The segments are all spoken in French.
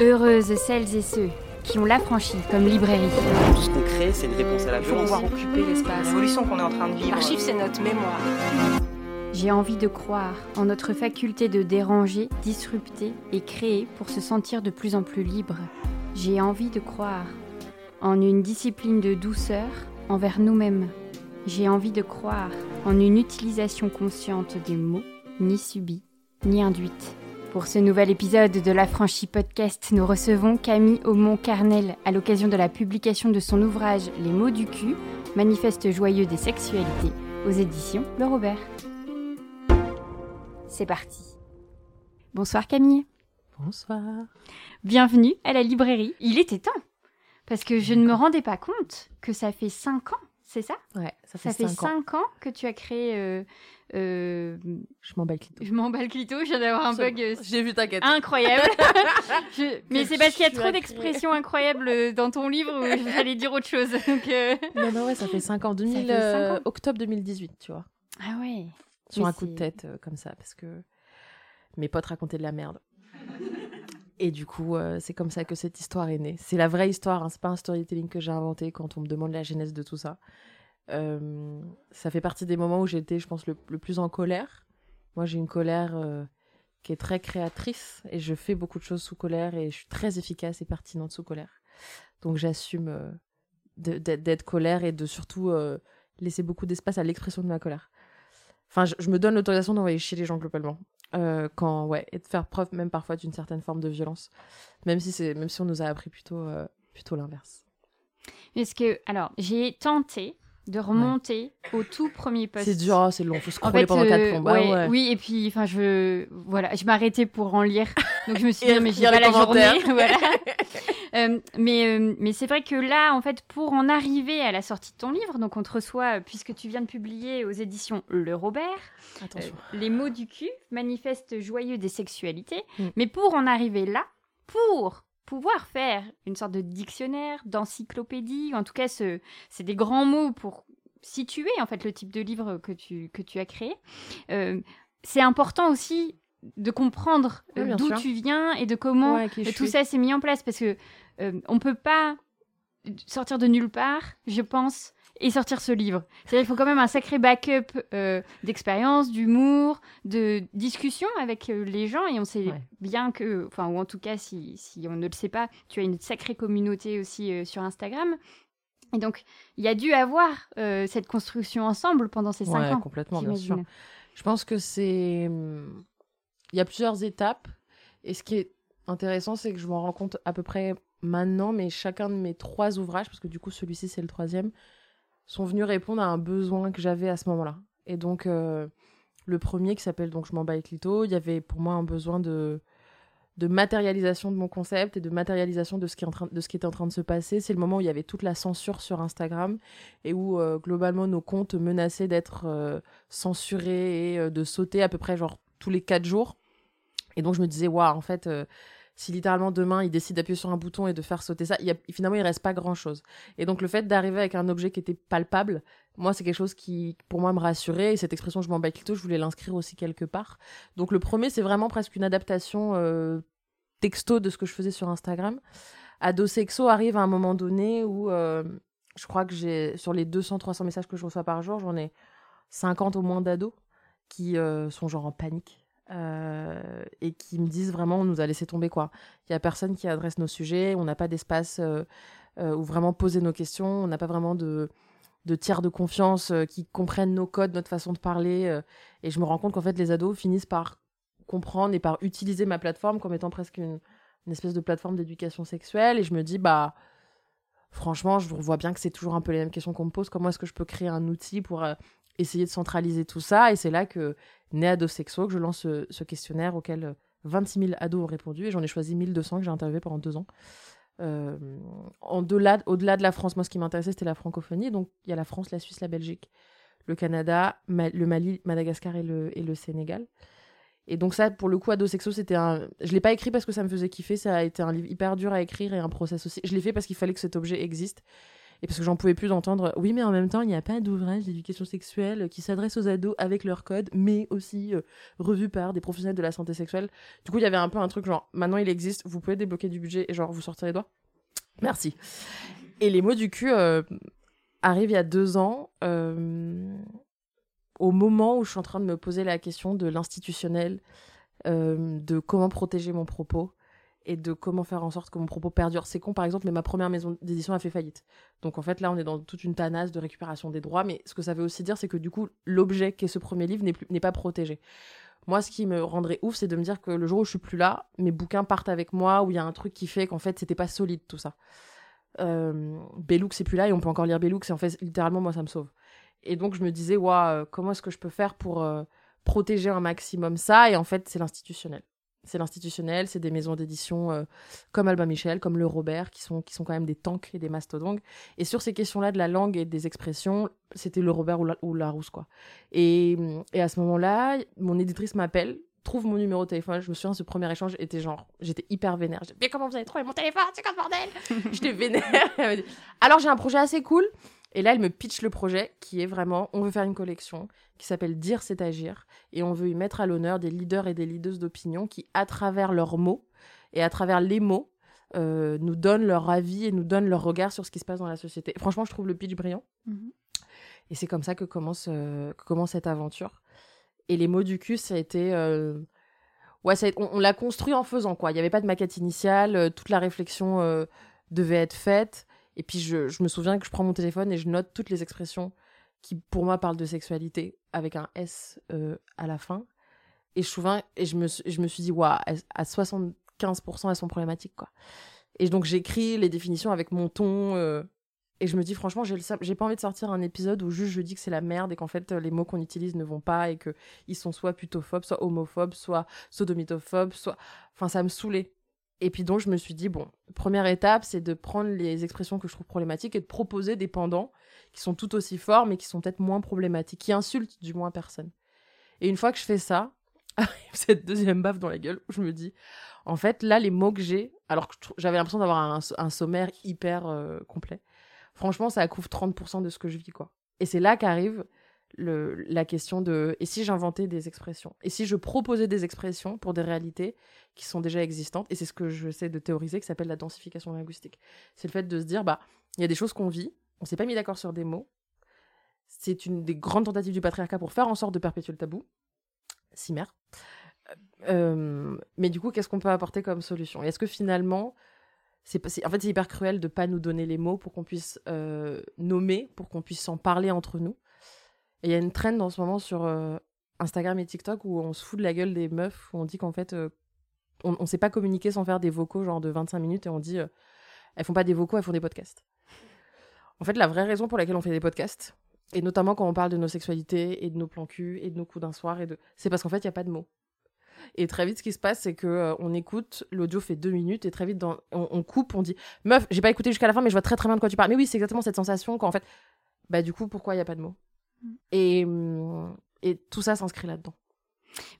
Heureuses celles et ceux qui ont l'affranchi comme librairie. Tout ce qu'on crée, c'est une réponse à la Il faut violence. pouvoir occuper l'espace. L'évolution qu'on est en train de vivre. L'archive, c'est notre mémoire. J'ai envie de croire en notre faculté de déranger, disrupter et créer pour se sentir de plus en plus libre. J'ai envie de croire en une discipline de douceur envers nous-mêmes. J'ai envie de croire en une utilisation consciente des mots, ni subie, ni induite. Pour ce nouvel épisode de l'Affranchi Podcast, nous recevons Camille Aumont-Carnel à l'occasion de la publication de son ouvrage Les mots du cul, manifeste joyeux des sexualités, aux éditions Le Robert. C'est parti. Bonsoir Camille. Bonsoir. Bienvenue à la librairie. Il était temps. Parce que je ne me rendais pas compte que ça fait 5 ans, c'est ça? Ouais, ça fait Ça fait 5 ans. 5 ans que tu as créé... euh, euh, Je m'emballe clito. je m'emballe clito, je viens d'avoir un bug euh, J'ai vu, t'inquiète. incroyable. Je- Mais c'est parce qu'il y a trop d'expressions incroyables euh, dans ton livre où j'allais dire autre chose. Donc, euh, Non, non, ouais, ça fait 5 ans. 2000, fait cinq euh, ans. octobre 2018, tu vois. Ah ouais. Sur Mais un coup de tête, euh, comme ça, parce que mes potes racontaient de la merde. Et du coup, euh, c'est comme ça que cette histoire est née. C'est la vraie histoire, hein, c'est pas un storytelling que j'ai inventé quand on me demande la genèse de tout ça. Euh, ça fait partie des moments où j'étais, je pense, le, plus en colère. Moi, j'ai une colère euh, qui est très créatrice et je fais beaucoup de choses sous colère et je suis très efficace et pertinente sous colère. Donc, j'assume euh, d'être colère et de surtout laisser beaucoup d'espace à l'expression de ma colère. Enfin, je, me donne l'autorisation d'envoyer chier les gens globalement. Quand, ouais, et de faire preuve même parfois d'une certaine forme de violence. Même si, même si on nous a appris plutôt, plutôt l'inverse. Parce que, alors, j'ai tenté de remonter au tout premier post. C'est dur, oh, c'est long, faut En scroller fait, pendant euh, 4 plombs. Bah ouais, ouais. oui, et puis, enfin, je, voilà, je m'arrêtais pour en lire, donc je me suis dit, mais pas les la journée, voilà. Euh, mais, euh, mais c'est vrai que là, en fait, pour en arriver à la sortie de ton livre, donc on te reçoit, euh, puisque tu viens de publier aux éditions Le Robert, euh, les mots du cul, manifeste joyeux des sexualités. Mm. Mais pour en arriver là, pour pouvoir faire une sorte de dictionnaire, d'encyclopédie, en tout cas, ce- c'est des grands mots pour situer en fait le type de livre que tu, que tu as créé. Euh, c'est important aussi de comprendre Oui, euh, d'où tu viens et de comment Ouais, euh, tout suis. ça s'est mis en place parce que euh, on peut pas sortir de nulle part, je pense, et sortir ce livre. C'est-à-dire qu'il faut quand même un sacré backup euh, d'expérience, d'humour, de discussion avec euh, les gens. Et on sait Ouais. bien que, enfin, ou en tout cas, si, si on ne le sait pas, tu as une sacrée communauté aussi euh, sur Instagram. Et donc, il y a dû avoir cette construction ensemble pendant ces cinq Ouais, ans. complètement, bien sûr. Je pense que c'est. hum, Il y a plusieurs étapes. Et ce qui est intéressant, c'est que je m'en rends compte à peu près maintenant, mais chacun de mes trois ouvrages, parce que du coup, celui-ci, c'est le troisième, sont venus répondre à un besoin que j'avais à ce moment-là. Et donc, euh, le premier qui s'appelle donc Je m'en bats avec Lito, il y avait pour moi un besoin de de matérialisation de mon concept et de matérialisation de ce qui, est en train, de ce qui était en train de se passer. C'est le moment où il y avait toute la censure sur Instagram et où euh, globalement nos comptes menaçaient d'être euh, censurés et de sauter à peu près genre tous les quatre jours. Et donc je me disais, waouh, en fait, si littéralement demain il décide d'appuyer sur un bouton et de faire sauter ça, finalement il reste pas grand chose. Et donc le fait d'arriver avec un objet qui était palpable, moi c'est quelque chose qui pour moi me rassurait. Et cette expression je m'en bats je voulais l'inscrire aussi quelque part. Donc le premier c'est vraiment presque une adaptation euh, texto de ce que je faisais sur Instagram. Ado Sexo arrive à un moment donné où euh, je crois que j'ai sur les 200-300 messages que je reçois par jour, j'en ai 50 au moins d'ados qui euh, sont genre en panique euh, et qui me disent vraiment on nous a laissé tomber quoi. Il y a personne qui adresse nos sujets, on n'a pas d'espace euh, euh, où vraiment poser nos questions, on n'a pas vraiment de tiers de confiance qui comprennent nos codes, notre façon de parler et je me rends compte qu'en fait les ados finissent par comprendre et par utiliser ma plateforme comme étant presque une, espèce de plateforme d'éducation sexuelle. Et je me dis bah franchement je vois bien que c'est toujours un peu les mêmes questions qu'on me pose. Comment est-ce que je peux créer un outil pour essayer de centraliser tout ça et c'est là que né ado sexo que je lance ce, questionnaire auquel euh, 26 000 ados ont répondu et j'en ai choisi 1200 que j'ai interviewé pendant deux ans. Euh, au-delà de la France moi ce qui m'intéressait c'était la francophonie donc il y a la France la Suisse la Belgique le Canada le Mali Madagascar et le, et le Sénégal. Et donc ça, pour le coup, Ado Sexo, c'était un... Je l'ai pas écrit parce que ça me faisait kiffer, ça a été un livre hyper dur à écrire et un process aussi. Je l'ai fait parce qu'il fallait que cet objet existe Et parce que j'en pouvais plus d'entendre, oui, mais en même temps, il n'y a pas d'ouvrage d'éducation sexuelle qui s'adresse aux ados avec leur code, mais aussi euh, revu par des professionnels de la santé sexuelle. Du coup, il y avait un peu un truc genre, maintenant il existe, vous pouvez débloquer du budget et genre, vous sortirez les doigts. Merci. Et les mots du cul euh, arrivent il y a deux ans, euh, au moment où je suis en train de me poser la question de l'institutionnel, de comment protéger mon propos et de comment faire en sorte que mon propos perdure. C'est con, par exemple, mais ma première maison d'édition a fait faillite. Donc en fait, là, on est dans toute une tanasse de récupération des droits. Mais ce que ça veut aussi dire, c'est que du coup, l'objet qui est ce premier livre n'est pas protégé. Moi, ce qui me rendrait ouf, c'est de me dire que le jour où je suis plus là, mes bouquins partent avec moi, où il y a un truc qui fait qu'en fait, c'était pas solide tout ça. Euh, Bellouk, c'est plus là et on peut encore lire Bellouk. C'est en fait, littéralement, moi, ça me sauve. Et donc, je me disais, waouh, comment est-ce que je peux faire pour euh, protéger un maximum ça? Et en fait, c'est l'institutionnel c'est l'institutionnel, c'est des maisons d'édition euh, comme Albin Michel, comme Le Robert, qui sont, qui sont quand même des tanks et des mastodontes. Et sur ces questions-là de la langue et des expressions, c'était Le Robert ou, la, ou quoi. Et, et à ce moment-là, mon éditrice m'appelle, trouve mon numéro de téléphone. Je me souviens, ce premier échange était genre, j'étais hyper vénère. Mais comment vous avez trouvé mon téléphone? C'est quoi ce bordel? J'étais vénère. Alors j'ai un projet assez cool. Et là, elle me pitch le projet qui est vraiment, on veut faire une collection qui s'appelle Dire, c'est agir. Et on veut y mettre à l'honneur des leaders et des leaders d'opinion qui, à travers leurs mots et à travers les mots, euh, nous donnent leur avis et nous donnent leur regard sur ce qui se passe dans la société. franchement, je trouve le pitch brillant. Mhm. Et c'est comme ça que commence, euh, commence cette aventure. Et les mots du cul, ça a été. Euh, ouais, ça on, l'a construit en faisant quoi. Il n'y avait pas de maquette initiale, toute la réflexion devait être faite. Et puis je, me souviens que je prends mon téléphone et je note toutes les expressions qui, pour moi, parlent de sexualité avec un S euh, à la fin. Et je, souviens, et je, me, suis dit, waouh, à 75%, elles sont problématiques, quoi. Et donc j'écris les définitions avec mon ton. Euh, et je me dis, franchement, j'ai, j'ai pas envie de sortir un épisode où juste je dis que c'est la merde et qu'en fait, les mots qu'on utilise ne vont pas et qu'ils sont soit putophobes, soit homophobes, soit sodomitophobes, soit. Enfin, ça me saoulait. Et puis donc, je me suis dit, bon, première étape, c'est de prendre les expressions que je trouve problématiques et de proposer des pendants qui sont tout aussi forts, mais qui sont peut-être moins problématiques, qui insultent du moins personne. Et une fois que je fais ça, arrive cette deuxième baffe dans la gueule je me dis, en fait, là, les mots que j'ai, alors que j'avais l'impression d'avoir un, sommaire hyper euh, complet, franchement, ça couvre 30% de ce que je vis, quoi. Et c'est là qu'arrive la question de et si j'inventais des expressions? Et si je proposais des expressions pour des réalités qui sont déjà existantes? Et c'est ce que j'essaie de théoriser qui s'appelle la densification linguistique. C'est le fait de se dire, bah, il y a des choses qu'on vit, on s'est pas mis d'accord sur des mots. C'est une des grandes tentatives du patriarcat pour faire en sorte de perpétuer le tabou. Cimer. Euh, mais du coup, qu'est-ce qu'on peut apporter comme solution? Est-ce que finalement, c'est en fait c'est hyper cruel de pas nous donner les mots pour qu'on puisse euh, nommer, pour qu'on puisse en parler entre nous? Il y a une trend en ce moment sur euh, Instagram et TikTok où on se fout de la gueule des meufs, où on dit qu'en fait, euh, on ne sait pas communiquer sans faire des vocaux genre de 25 minutes et on dit, euh, elles font pas des vocaux, elles font des podcasts. En fait, la vraie raison pour laquelle on fait des podcasts, et notamment quand on parle de nos sexualités et de nos plans cul et de nos coups d'un soir, et de... c'est parce qu'en fait, il n'y a pas de mots. Et très vite, ce qui se passe, c'est que on écoute, l'audio fait deux minutes, et très vite, on, coupe, on dit Meuf, j'ai pas écouté jusqu'à la fin, mais je vois très très bien de quoi tu parles. Mais oui, c'est exactement cette sensation qu'en fait, bah du coup, pourquoi il n'y a pas de mots? Et, hum, et tout ça s'inscrit là-dedans.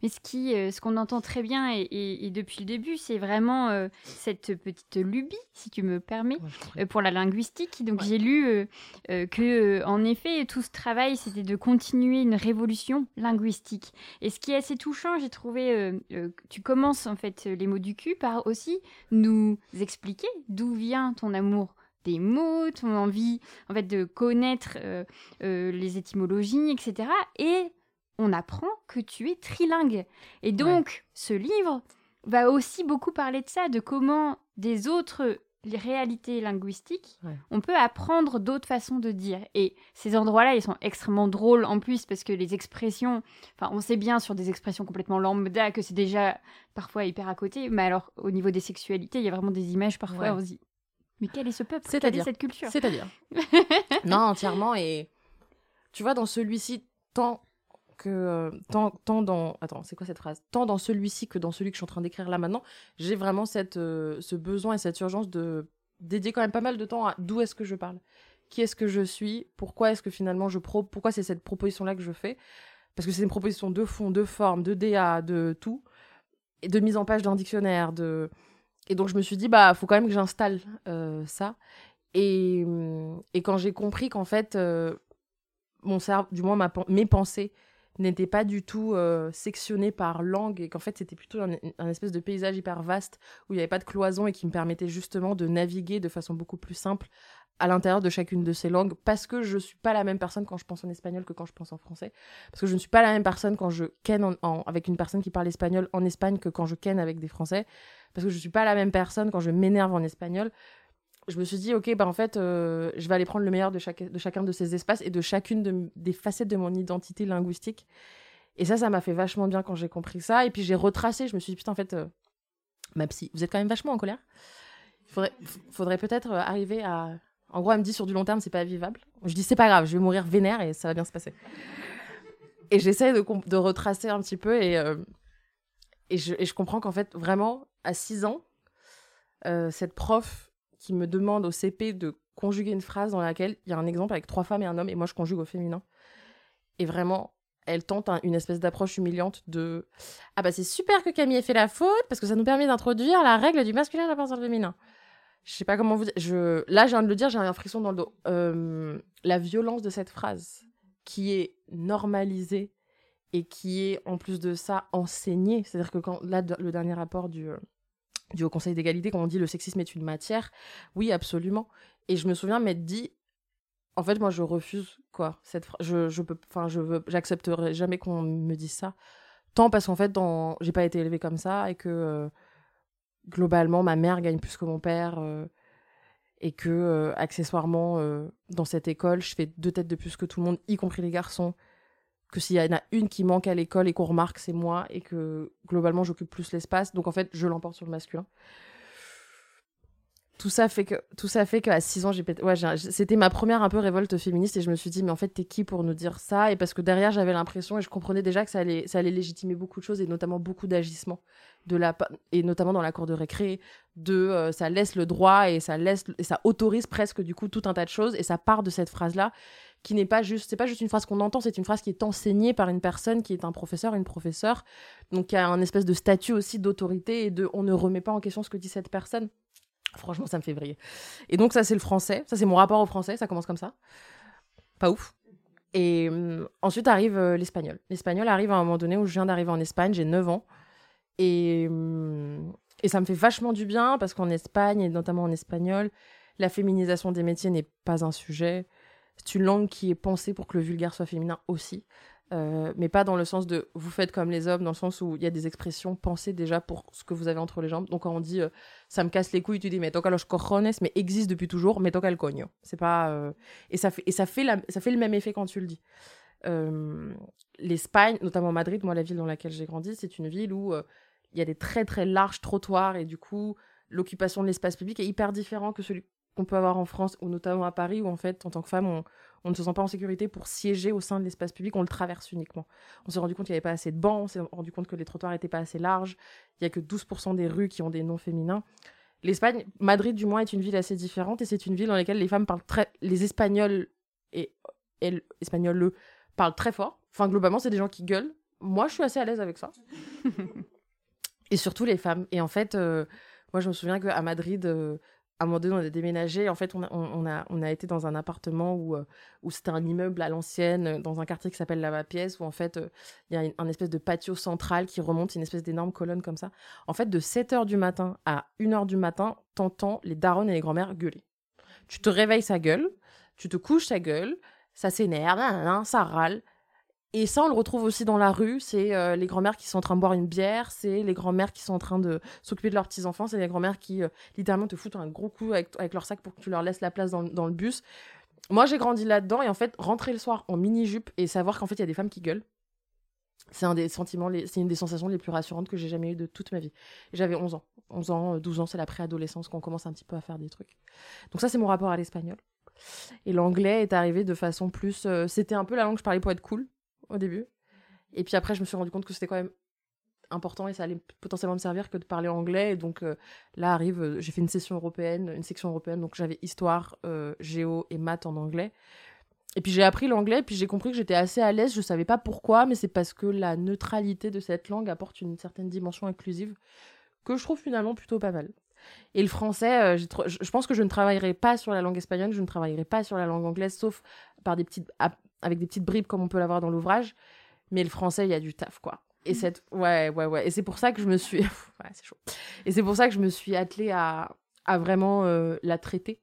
Mais ce qui, euh, ce qu'on entend très bien et, depuis le début, c'est vraiment euh, cette petite lubie, si tu me permets, euh, pour la linguistique. Donc j'ai lu que, en effet, tout ce travail, c'était de continuer une révolution linguistique. Et ce qui est assez touchant, j'ai trouvé, tu commences en fait les mots du cul par aussi nous expliquer d'où vient ton amour des mots, ton envie en fait de connaître euh, euh, les étymologies, etc. Et on apprend que tu es trilingue. Et donc, ce livre va aussi beaucoup parler de ça, de comment des autres réalités linguistiques, on peut apprendre d'autres façons de dire. Et ces endroits-là, ils sont extrêmement drôles en plus parce que les expressions, enfin, on sait bien sur des expressions complètement lambda que c'est déjà parfois hyper à côté, mais alors au niveau des sexualités, il y a vraiment des images parfois, on se dit, mais quel est ce peuple? C'est-à-dire. cette culture? C'est-à-dire. Non, entièrement. Et tu vois, dans celui-ci, tant que euh, tant, tant dans attends c'est quoi cette phrase? Tant dans celui-ci que dans celui que je suis en train d'écrire là maintenant j'ai vraiment cette euh, ce besoin et cette urgence de dédier quand même pas mal de temps à d'où est-ce que je parle? Qui est-ce que je suis? Pourquoi est-ce que finalement je pro pourquoi c'est cette proposition là que je fais? Parce que c'est une proposition de fond de forme de DA de tout et de mise en page d'un dictionnaire de et donc je me suis dit, bah, faut quand même que j'installe euh, ça. Et, et quand j'ai compris qu'en fait, cerveau, du moins mes pensées, n'étaient pas du tout sectionnées par langue et qu'en fait c'était plutôt un, espèce de paysage hyper vaste où il n'y avait pas de cloison et qui me permettait justement de naviguer de façon beaucoup plus simple à l'intérieur de chacune de ces langues parce que je suis pas la même personne quand je pense en espagnol que quand je pense en français. Parce que je ne suis pas la même personne quand je ken avec une personne qui parle espagnol en Espagne que quand je ken avec des français. Parce que je suis pas la même personne quand je m'énerve en espagnol. Je me suis dit ok bah en fait euh, je vais aller prendre le meilleur de, chacun de ces espaces et de chacune des facettes de mon identité linguistique. Et ça ça m'a fait vachement bien quand j'ai compris ça. Et puis j'ai retracé. Je me suis dit putain en fait euh, ma psy vous êtes quand même vachement en colère. Faudrait, faudrait peut-être euh, arriver à en gros, elle me dit sur du long terme, c'est pas vivable. Je dis c'est pas grave, je vais mourir vénère et ça va bien se passer. Et j'essaie de, retracer un petit peu et, euh, et, je, je, comprends qu'en fait, vraiment, à 6 ans, euh, cette prof qui me demande au CP de conjuguer une phrase dans laquelle il y a un exemple avec trois femmes et un homme et moi je conjugue au féminin. Et vraiment, elle tente une espèce d'approche humiliante de Ah bah c'est super que Camille ait fait la faute parce que ça nous permet d'introduire la règle du masculin à la personne féminin je sais pas comment vous dire. Je... Là, je viens de le dire, j'ai un frisson dans le dos. Euh, la violence de cette phrase, qui est normalisée et qui est en plus de ça enseignée. C'est-à-dire que quand là, le dernier rapport du, euh, du Haut Conseil d'égalité, quand on dit le sexisme est une matière, oui, absolument. Et je me souviens m'être dit, en fait, moi, je refuse quoi. Cette je, je peux, enfin, je veux, j'accepterai jamais qu'on me dise ça. Tant parce qu'en fait, dans... j'ai pas été élevée comme ça et que euh, globalement, ma mère gagne plus que mon père euh, et que, euh, accessoirement, euh, dans cette école, je fais deux têtes de plus que tout le monde, y compris les garçons. Que s'il y en a une qui manque à l'école et qu'on remarque, c'est moi et que globalement, j'occupe plus l'espace. Donc en fait, je l'emporte sur le masculin tout ça fait que tout ça fait qu'à 6 ans j'ai pété c'était ma première un peu révolte féministe et je me suis dit mais en fait t'es qui pour nous dire ça? Et parce que derrière j'avais l'impression et je comprenais déjà que ça allait ça allait légitimer beaucoup de choses et notamment beaucoup d'agissements de la et notamment dans la cour de récré de euh, ça laisse le droit et ça laisse ça autorise presque du coup tout un tas de choses. Et ça part de cette phrase là qui n'est pas juste c'est pas juste une phrase qu'on entend c'est une phrase qui est enseignée par une personne qui est un professeur une professeure. Donc qui a un espèce de statut aussi d'autorité et de on ne remet pas en question ce que dit cette personne Franchement, ça me fait vriller. Et donc, ça, c'est le français. Ça, c'est mon rapport au français. Ça commence comme ça. Pas ouf. Et hum, ensuite arrive euh, l'espagnol. L'espagnol arrive à un moment donné où je viens d'arriver en Espagne. J'ai 9 ans. Et, hum, et ça me fait vachement du bien parce qu'en Espagne, et notamment en espagnol, la féminisation des métiers n'est pas un sujet. C'est une langue qui est pensée pour que le vulgaire soit féminin aussi. Euh, mais pas dans le sens de vous faites comme les hommes, dans le sens où il y a des expressions pensées déjà pour ce que vous avez entre les jambes. Donc quand on dit euh, ça me casse les couilles, tu dis mais toca los cojones, mais existe depuis toujours, mais toca el coño. C'est pas euh, et ça fait et ça fait ça fait le même effet quand tu le dis. L'Espagne, notamment Madrid, moi la ville dans laquelle j'ai grandi, c'est une ville où il y a des très très larges trottoirs et du coup l'occupation de l'espace public est hyper différent que celui qu'on peut avoir en France ou notamment à Paris où en fait en tant que femme on on ne se sent pas en sécurité pour siéger au sein de l'espace public, on le traverse uniquement. On s'est rendu compte qu'il n'y avait pas assez de bancs, on s'est rendu compte que les trottoirs n'étaient pas assez larges, il n'y a que 12% des rues qui ont des noms féminins. L'Espagne, Madrid du moins, est une ville assez différente et c'est une ville dans laquelle les femmes parlent très. Les Espagnols et elles, Espagnols, le, parlent très fort. Enfin, globalement, c'est des gens qui gueulent. Moi, je suis assez à l'aise avec ça. et surtout les femmes. Et en fait, euh, moi, je me souviens qu'à Madrid, euh, à un moment donné, on a déménagé. En fait, on a, été dans un appartement où, euh, où c'était un immeuble à l'ancienne, euh, dans un quartier qui s'appelle la Pièce, où en fait, euh, il y a un espèce de patio central qui remonte, une espèce d'énorme colonne comme ça. En fait, de 7 h du matin à 1 h du matin, t'entends les darons et les grand-mères gueuler. Tu te réveilles, sa gueule. Tu te couches, sa gueule. Ça s'énerve, ça râle. Et ça, on le retrouve aussi dans la rue. C'est euh, les grands-mères qui sont en train de boire une bière, c'est les grands-mères qui sont en train de s'occuper de leurs petits-enfants, c'est les grands-mères qui euh, littéralement te foutent un gros coup avec, avec, leur sac pour que tu leur laisses la place dans, dans le bus. Moi, j'ai grandi là-dedans et en fait, rentrer le soir en mini-jupe et savoir qu'en fait, il y a des femmes qui gueulent, c'est un des sentiments, c'est une des sensations les plus rassurantes que j'ai jamais eues de toute ma vie. J'avais 11 ans. 11 ans, 12 euh, ans, c'est la préadolescence qu'on commence un petit peu à faire des trucs. Donc ça, c'est mon rapport à l'espagnol. Et l'anglais est arrivé de façon plus... C'était un peu la langue que je parlais pour être cool au début. Et puis après, je me suis rendu compte que c'était quand même important et ça allait potentiellement me servir que de parler anglais. Et donc euh, là arrive, euh, j'ai fait une session européenne, une section européenne, donc j'avais histoire, euh, géo et maths en anglais. Et puis j'ai appris l'anglais, puis j'ai compris que j'étais assez à l'aise. Je savais pas pourquoi, mais c'est parce que la neutralité de cette langue apporte une certaine dimension inclusive que je trouve finalement plutôt pas mal. Et le français, je, je pense que je ne travaillerai pas sur la langue espagnole, je ne travaillerai pas sur la langue anglaise, sauf par des petites, avec des petites bribes comme on peut l'avoir dans l'ouvrage. Mais le français, il y a du taf, quoi. Et mm. cette, ouais, ouais, ouais. Et c'est pour ça que je me suis, ouais, c'est chaud. Et c'est pour ça que je me suis attelée à, à vraiment la traiter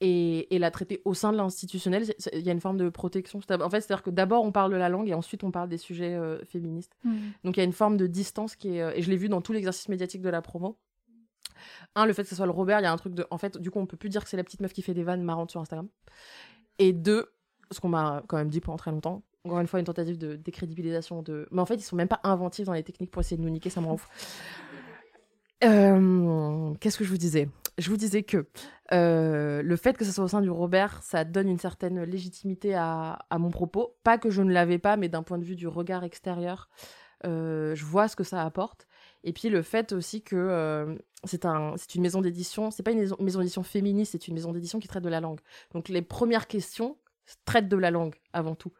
et, la traiter au sein de l'institutionnel. Il y a une forme de protection. En fait, c'est-à-dire que d'abord on parle de la langue et ensuite on parle des sujets euh, féministes. Mm. Donc il y a une forme de distance qui est. Euh, et je l'ai vu dans tout l'exercice médiatique de la promo. Un, le fait que ce soit le Robert, il y a un truc de. En fait, du coup, on peut plus dire que c'est la petite meuf qui fait des vannes marrantes sur Instagram. Et deux, ce qu'on m'a quand même dit pendant très longtemps, encore une fois, une tentative de décrédibilisation de. Mais en fait, ils sont même pas inventifs dans les techniques pour essayer de nous niquer, ça me rend ouf. Euh, qu'est-ce que je vous disais? Je vous disais que euh, le fait que ce soit au sein du Robert, ça donne une certaine légitimité à, mon propos. Pas que je ne l'avais pas, mais d'un point de vue du regard extérieur, euh, je vois ce que ça apporte. Et puis le fait aussi que c'est un, une maison d'édition, c'est pas une maison d'édition féministe, c'est une maison d'édition qui traite de la langue. Donc les premières questions traitent de la langue avant tout.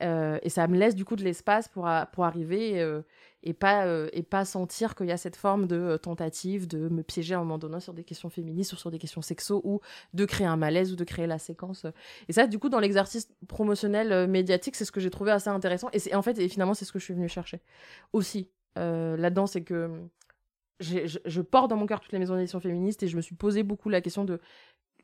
et ça me laisse du coup de l'espace pour, pour arriver et pas, euh, et pas sentir qu'il y a cette forme de euh, tentative de me piéger à un moment donné sur des questions féministes ou sur des questions sexo ou de créer un malaise ou de créer la séquence. Et ça, du coup, dans l'exercice promotionnel euh, médiatique, c'est ce que j'ai trouvé assez intéressant. Et, c'est, en fait, et finalement, c'est ce que je suis venue chercher aussi là-dedans, c'est que je, je, porte dans mon cœur toutes les maisons d'édition féministes et je me suis posé beaucoup la question de,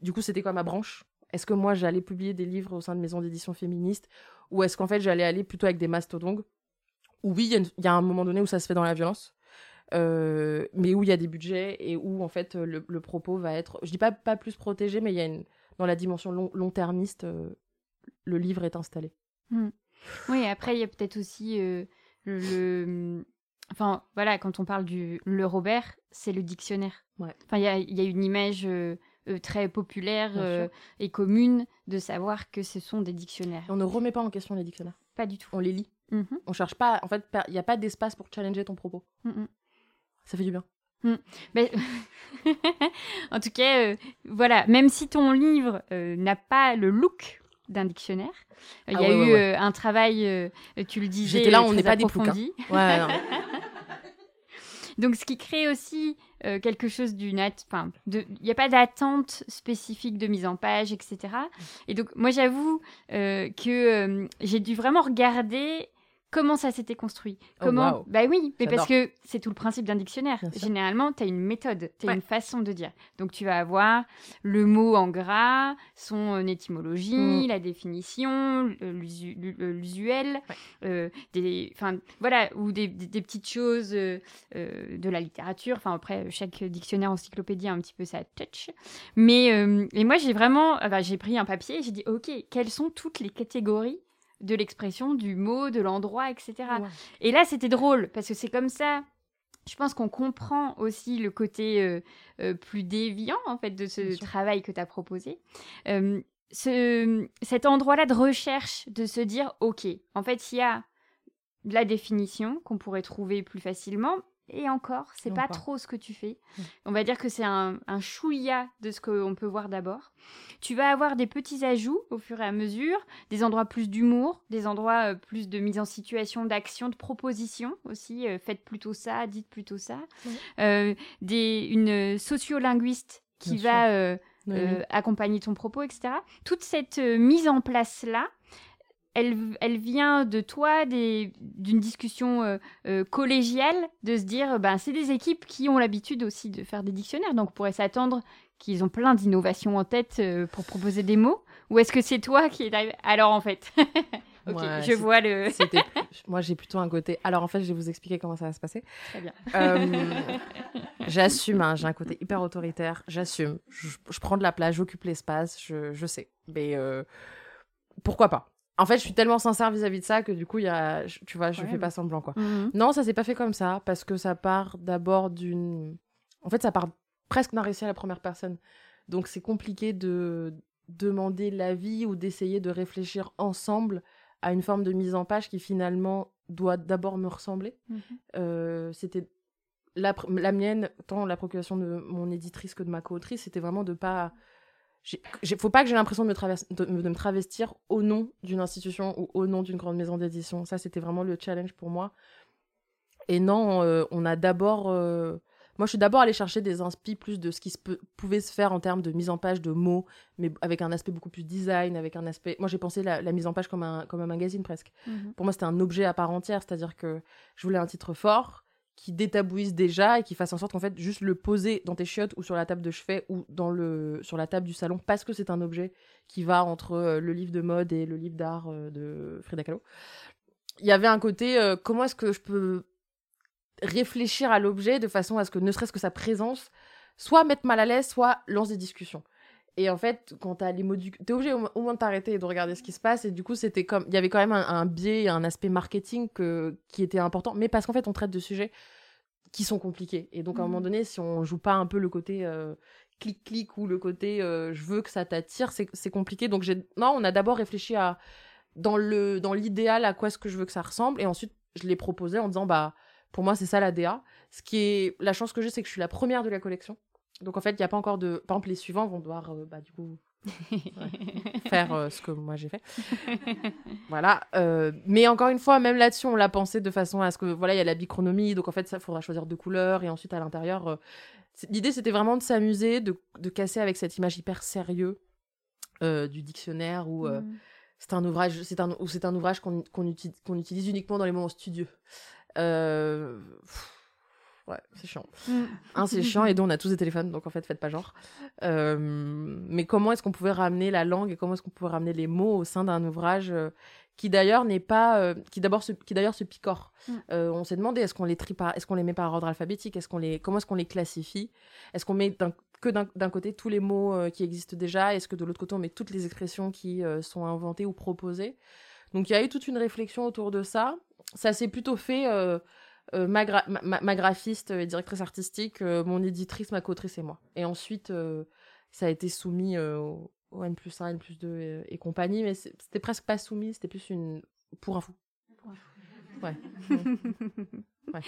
du coup, c'était quoi ma branche? Est-ce que moi, j'allais publier des livres au sein de maisons d'édition féministes ou est-ce qu'en fait, j'allais aller plutôt avec des mastodontes? Oui, il y, a un moment donné où ça se fait dans la violence, euh, mais où il y a des budgets et où en fait le, propos va être, je dis pas pas plus protégé, mais il y a une dans la dimension long, termiste, euh, le livre est installé. Hmm. Oui, après il y a peut-être aussi euh, le, enfin voilà, quand on parle du le Robert, c'est le dictionnaire. Ouais. Enfin il y a, y a, une image très populaire et commune de savoir que ce sont des dictionnaires. on ne remet pas en question les dictionnaires. Pas du tout. On les lit. Mhm. On cherche pas, en fait, il n'y a pas d'espace pour challenger ton propos. Mhm. Ça fait du bien. Mm. Mais... en tout cas, euh, voilà, même si ton livre euh, n'a pas le look d'un dictionnaire, il y a ah eu euh, un travail, tu le disais, J'étais là, on n'est pas des ploucs. Hein. Donc, ce qui crée aussi quelque chose d'une... Enfin, il n'y a pas d'attente spécifique de mise en page, etc. Et donc, moi, j'avoue que j'ai dû vraiment regarder comment ça s'était construit. Oh, comment Bah oui, mais parce que c'est tout le principe d'un dictionnaire. Généralement, tu as une méthode, tu as une façon de dire. Donc tu vas avoir le mot en gras, son euh, étymologie, mm. la définition, l'usuel, euh, des enfin voilà, ou des, petites choses euh, de la littérature. Enfin après chaque dictionnaire encyclopédie a un petit peu sa touch. Mais et moi j'ai vraiment j'ai pris un papier, j'ai dit OK, quelles sont toutes les catégories de l'expression, du mot, de l'endroit, etc. Et là, c'était drôle, parce que c'est comme ça. Je pense qu'on comprend aussi le côté euh, euh, plus déviant, en fait, de ce travail que tu as proposé. Euh, ce, cet endroit-là de recherche, de se dire, OK, en fait, il y a la définition qu'on pourrait trouver plus facilement, et encore, c'est pas trop ce que tu fais. On va dire que c'est un, un chouïa de ce qu'on peut voir d'abord. Tu vas avoir des petits ajouts au fur et à mesure, des endroits plus d'humour, des endroits euh, plus de mise en situation, d'action, de proposition aussi. Euh, faites plutôt ça, dites plutôt ça. Euh, des, une sociolinguiste qui va accompagner ton propos, etc. Toute cette mise en place-là, elle, vient de toi, d'une discussion euh, euh, collégiale, de se dire, ben, c'est des équipes qui ont l'habitude aussi de faire des dictionnaires, donc on pourrait s'attendre qu'ils ont plein d'innovations en tête euh, pour proposer des mots Ou est-ce que c'est toi qui est arrivé? Alors en fait, ok, je vois le. Moi j'ai plutôt un côté. Alors en fait, je vais vous expliquer comment ça va se passer. Très bien. j'assume, hein, j'ai un côté hyper autoritaire, j'assume. Je, prends de la place, j'occupe l'espace, je, je, sais. Mais pourquoi pas? En fait, je suis tellement sincère vis-à-vis de ça que du coup, il y a, tu vois, je fais pas semblant quoi. Mhm. Non, ça s'est pas fait comme ça parce que ça part d'abord d'une. En fait, ça part presque d'un récit à la première personne. Donc, c'est compliqué de demander l'avis ou d'essayer de réfléchir ensemble à une forme de mise en page qui finalement doit d'abord me ressembler. Mhm. Euh, c'était la, la, mienne, tant la procuration de mon éditrice que de ma co-autrice, c'était vraiment de pas il faut pas que j'ai l'impression de, de, me travestir au nom d'une institution ou au nom d'une grande maison d'édition. Ça, c'était vraiment le challenge pour moi. Et non, euh, on a d'abord. Euh, moi, je suis d'abord allée chercher des inspi plus de ce qui se pouvait se faire en termes de mise en page de mots, mais avec un aspect beaucoup plus design, avec un aspect. Moi, j'ai pensé la, mise en page comme un, comme un magazine presque. Mhm. Pour moi, c'était un objet à part entière, c'est-à-dire que je voulais un titre fort qui détabouise déjà et qui fasse en sorte qu'en fait, juste le poser dans tes chiottes ou sur la table de chevet ou dans le, sur la table du salon parce que c'est un objet qui va entre euh, le livre de mode et le livre d'art euh, de Frida Kahlo. Il y avait un côté, euh, comment est-ce que je peux réfléchir à l'objet de façon à ce que ne serait-ce que sa présence soit mettre mal à l'aise, soit lance des discussions. Et en fait, quand t'as les mots du... T'es obligé au, moins de t'arrêter et de regarder ce qui se passe. Et du coup, c'était comme... Il y avait quand même un, biais, un aspect marketing que... qui était important. Mais parce qu'en fait, on traite de sujets qui sont compliqués. Et donc, à un moment mmh. donné, si on joue pas un peu le côté euh, clic-clic ou le côté euh, je veux que ça t'attire, c'est compliqué. Donc, j'ai... Non, on a d'abord réfléchi à... Dans le dans l'idéal, à quoi est-ce que je veux que ça ressemble. Et ensuite, je l'ai proposé en disant, bah pour moi, c'est ça la DA. Ce qui est la chance que j'ai, c'est que je suis la première de la collection. Donc en fait, il n'y a pas encore de. Par exemple, les suivants vont devoir, euh, bah, du coup, faire euh, ce que moi j'ai fait. voilà. Euh, mais encore une fois, même là-dessus, on l'a pensé de façon à ce que, voilà, il y a la bichronomie, donc en fait, ça, faudra choisir deux couleurs, et ensuite à l'intérieur. L'idée, c'était vraiment de s'amuser, de, de, casser avec cette image hyper sérieux du dictionnaire où. Mm. C'est un ouvrage, c'est un, c'est un ouvrage qu'on, qu'on, utilise, qu'on utilise uniquement dans les moments studieux. Euh... Ouais, c'est chiant. Mm. Un, c'est chiant, et deux, on a tous des téléphones, donc en fait, faites pas genre. Euh... Mais comment est-ce qu'on pouvait ramener la langue et comment est-ce qu'on pouvait ramener les mots au sein d'un ouvrage euh, qui d'ailleurs n'est pas. Euh, qui d'abord se... qui d'ailleurs se picore mm. On s'est demandé est-ce qu'on les trie par... est-ce qu'on les met par ordre alphabétique est-ce qu'on les... Comment est-ce qu'on les classifie? Est-ce qu'on met que d'un côté tous les mots qui existent déjà? Est-ce que de l'autre côté, on met toutes les expressions qui sont inventées ou proposées? Donc il y a eu toute une réflexion autour de ça ça s'est plutôt fait. Euh, euh, ma, graphiste et directrice artistique, euh, mon éditrice, ma coautrice et moi. Et ensuite, ça a été soumis au, N plus 1, N plus 2 et, compagnie, mais c'était presque pas soumis, c'était plus une. pour info. Ouais.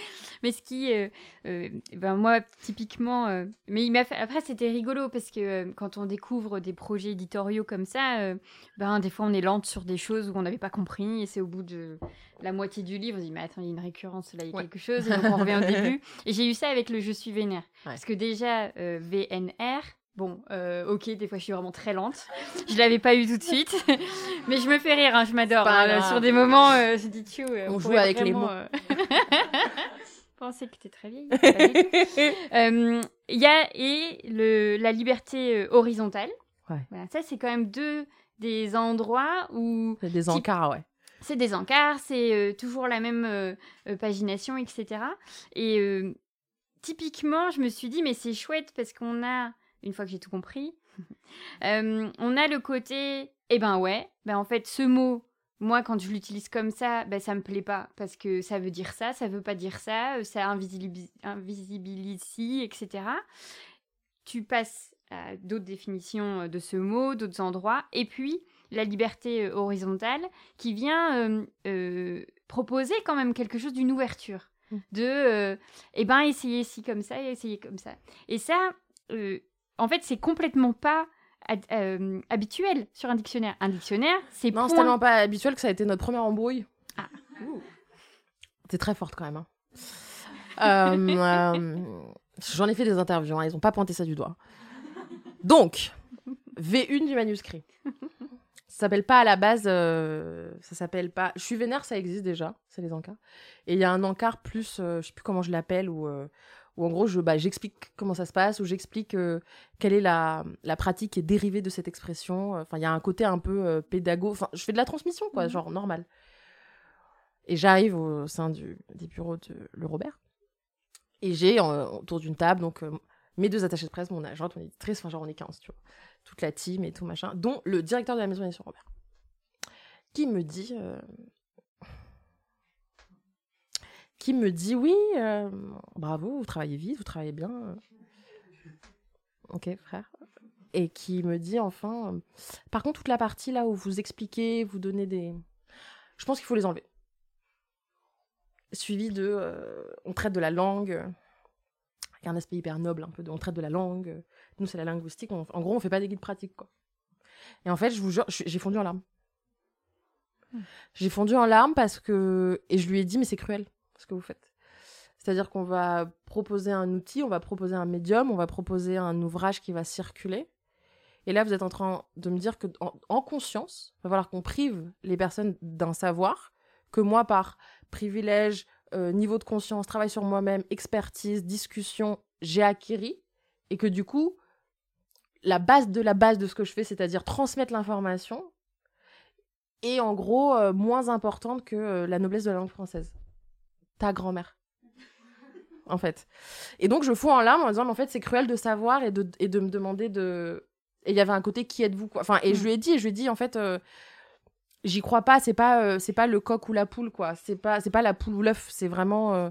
Mais ce qui, euh, euh, ben moi, typiquement, euh, mais il m'a fait... après c'était rigolo parce que quand on découvre des projets éditoriaux comme ça, ben des fois on est lente sur des choses où on n'avait pas compris et c'est au bout de la moitié du livre, on se dit mais attends il y a une récurrence là, il y a quelque chose et donc on revient au début. Et j'ai eu ça avec le Je suis vénère parce que déjà VNR, Bon, euh, ok, des fois je suis vraiment très lente. Je l'avais pas eu tout de suite, mais je me fais rire, hein, je m'adore. Hein, sur des moments, euh, je dis tu. Euh, on, joue avec les mots. pensais que t'es très vieille. Il y a et le, la liberté horizontale. Ouais. Voilà, ça c'est quand même deux des endroits où. C'est des encarts, ouais. C'est des encarts, c'est toujours la même pagination, etc. Et typiquement, je me suis dit, mais c'est chouette parce qu'on a une fois que j'ai tout compris. Euh, on a le côté, eh ben ouais, ben en fait, ce mot, moi, quand je l'utilise comme ça, ben ça me plaît pas parce que ça veut dire ça, ça veut pas dire ça, euh, ça invisibilise, etc. Tu passes à d'autres définitions euh, de ce mot, d'autres endroits, et puis la liberté horizontale qui vient proposer quand même quelque chose d'une ouverture, mmh. de, eh ben, essayer ci comme ça et essayer comme ça. Et ça, en fait, c'est complètement pas euh, habituel sur un dictionnaire. Un dictionnaire, c'est Non, c'est tellement pas habituel que ça a été notre première embrouille. Ah. T'es très forte quand même. Hein. Euh, euh, j'en ai fait des interviews, hein, ils ont pas pointé ça du doigt. Donc, V1 du manuscrit. Ça s'appelle pas à la base, ça s'appelle pas. Je suis vénère, ça existe déjà, c'est les encarts. Et il y a un encart plus, je sais plus comment je l'appelle, ou où en gros, je, bah, j'explique comment ça se passe, où j'explique euh, quelle est la, la, pratique qui est dérivée de cette expression. Enfin, il y a un côté un peu euh, pédago. Enfin, je fais de la transmission, quoi, mhm. genre normal. Et j'arrive au sein du, des bureaux de Le Robert. Et j'ai autour d'une table, donc euh, mes deux attachés de presse, mon agent, mon éditrice, enfin, genre on est 15, tu vois. Toute la team et tout machin, dont le directeur de la maison d'édition Robert. Qui me dit qui me dit oui, euh, bravo, vous travaillez vite, vous travaillez bien. Ok, frère. Et qui me dit enfin, par contre, toute la partie là où vous expliquez, vous donnez des. Je pense qu'il faut les enlever. Suivi de. Euh, on traite de la langue, avec un aspect hyper noble, un peu de. On traite de la langue. Nous, c'est la linguistique. en gros, on fait pas des guides pratiques, quoi. Et en fait, je vous jure, j'ai fondu en larmes. Hmm. J'ai fondu en larmes parce que. Et je lui ai dit, mais c'est cruel ce que vous faites. C'est-à-dire qu'on va proposer un outil, on va proposer un médium, on va proposer un ouvrage qui va circuler. Et là, vous êtes en train de me dire que en, conscience, il va falloir qu'on prive les personnes d'un savoir que moi, par privilège, euh, niveau de conscience, travail sur moi-même, expertise, discussion, j'ai acquis. Et que du coup, la base de la base de ce que je fais, c'est-à-dire transmettre l'information, est en gros euh, moins importante que euh, la noblesse de la langue française. Ta grand-mère. en fait. Et donc, je fous en larmes en disant, mais en fait, c'est cruel de savoir et de, et de me demander de. Et il y avait un côté, qui êtes-vous quoi? Enfin, et je mm. lui ai dit, et je lui ai dit, en fait, euh, j'y crois pas, c'est pas, c'est pas le coq ou la poule, quoi. C'est pas, c'est pas la poule ou l'œuf, c'est vraiment.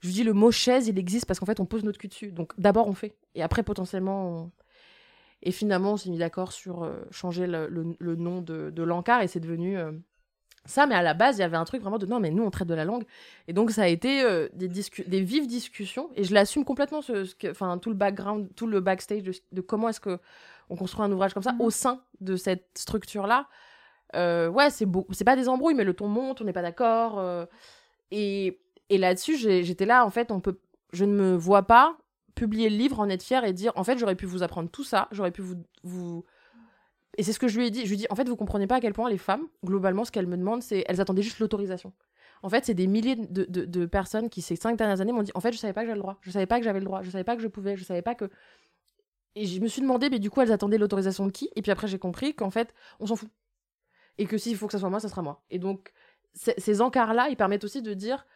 je lui dis, le mot chaise, il existe parce qu'en fait, on pose notre cul dessus. Donc, d'abord, on fait. Et après, potentiellement, on et finalement, on s'est mis d'accord sur euh, changer le, le, nom de, de l'encart et c'est devenu euh, ça. Mais à la base, il y avait un truc vraiment de non, mais nous, on traite de la langue. Et donc, ça a été euh, des, des vives discussions. Et je l'assume complètement, ce, ce tout le background, tout le backstage de, comment est-ce que on construit un ouvrage comme ça mmh. au sein de cette structure-là. ouais, c'est beau. C'est pas des embrouilles, mais le ton monte, on n'est pas d'accord. et, et là-dessus, j'étais là, en fait, on peut. Je ne me vois pas publier le livre, en être fier et dire en fait j'aurais pu vous apprendre tout ça, j'aurais pu vous, vous... Et c'est ce que je lui ai dit. Je lui ai dit en fait vous comprenez pas à quel point les femmes, globalement, ce qu'elles me demandent, c'est elles attendaient juste l'autorisation. En fait, c'est des milliers de, de, personnes qui, ces cinq dernières années, m'ont dit en fait je savais pas que j'avais le droit, je savais pas que j'avais le droit, je savais pas que je pouvais, je savais pas que. Et je me suis demandé, mais du coup, elles attendaient l'autorisation de qui? Et puis après, j'ai compris qu'en fait, on s'en fout. Et que s'il faut que ça soit moi, ça sera moi. Et donc, ces encarts-là, ils permettent aussi de dire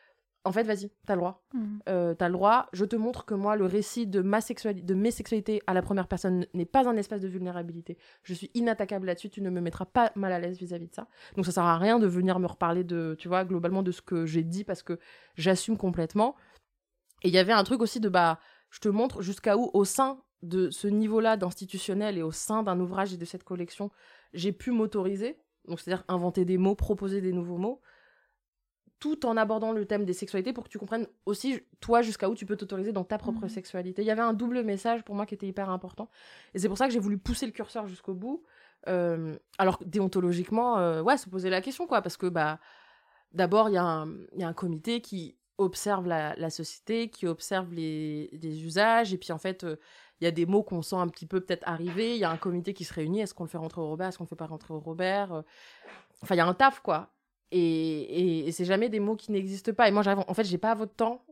en fait, vas-y, t'as le droit. Mm. Euh, t'as le droit. Je te montre que moi, le récit de ma sexualité, de mes sexualités à la première personne n'est pas un espace de vulnérabilité. Je suis inattaquable là-dessus. Tu ne me mettras pas mal à l'aise vis-à-vis de ça. Donc, ça sert à rien de venir me reparler de, tu vois, globalement de ce que j'ai dit parce que j'assume complètement. Et il y avait un truc aussi de, bah, je te montre jusqu'à où, au sein de ce niveau-là d'institutionnel et au sein d'un ouvrage et de cette collection, j'ai pu m'autoriser. Donc, c'est-à-dire inventer des mots, proposer des nouveaux mots tout en abordant le thème des sexualités pour que tu comprennes aussi, toi, jusqu'à où tu peux t'autoriser dans ta propre mhm. sexualité. Il y avait un double message pour moi qui était hyper important. Et c'est pour ça que j'ai voulu pousser le curseur jusqu'au bout. Euh, alors, déontologiquement, euh, ouais, se poser la question, quoi. Parce que, bah, d'abord, il y, a un comité qui observe la, société, qui observe les, usages. Et puis, en fait, euh, il y a des mots qu'on sent un petit peu peut-être arriver. Il y a un comité qui se réunit. Est-ce qu'on le fait rentrer au Robert? Est-ce qu'on le fait pas rentrer au Robert? Enfin, il y a un taf, quoi. Et, c'est jamais des mots qui n'existent pas. Et moi, j'arrive, en fait, j'ai pas votre temps.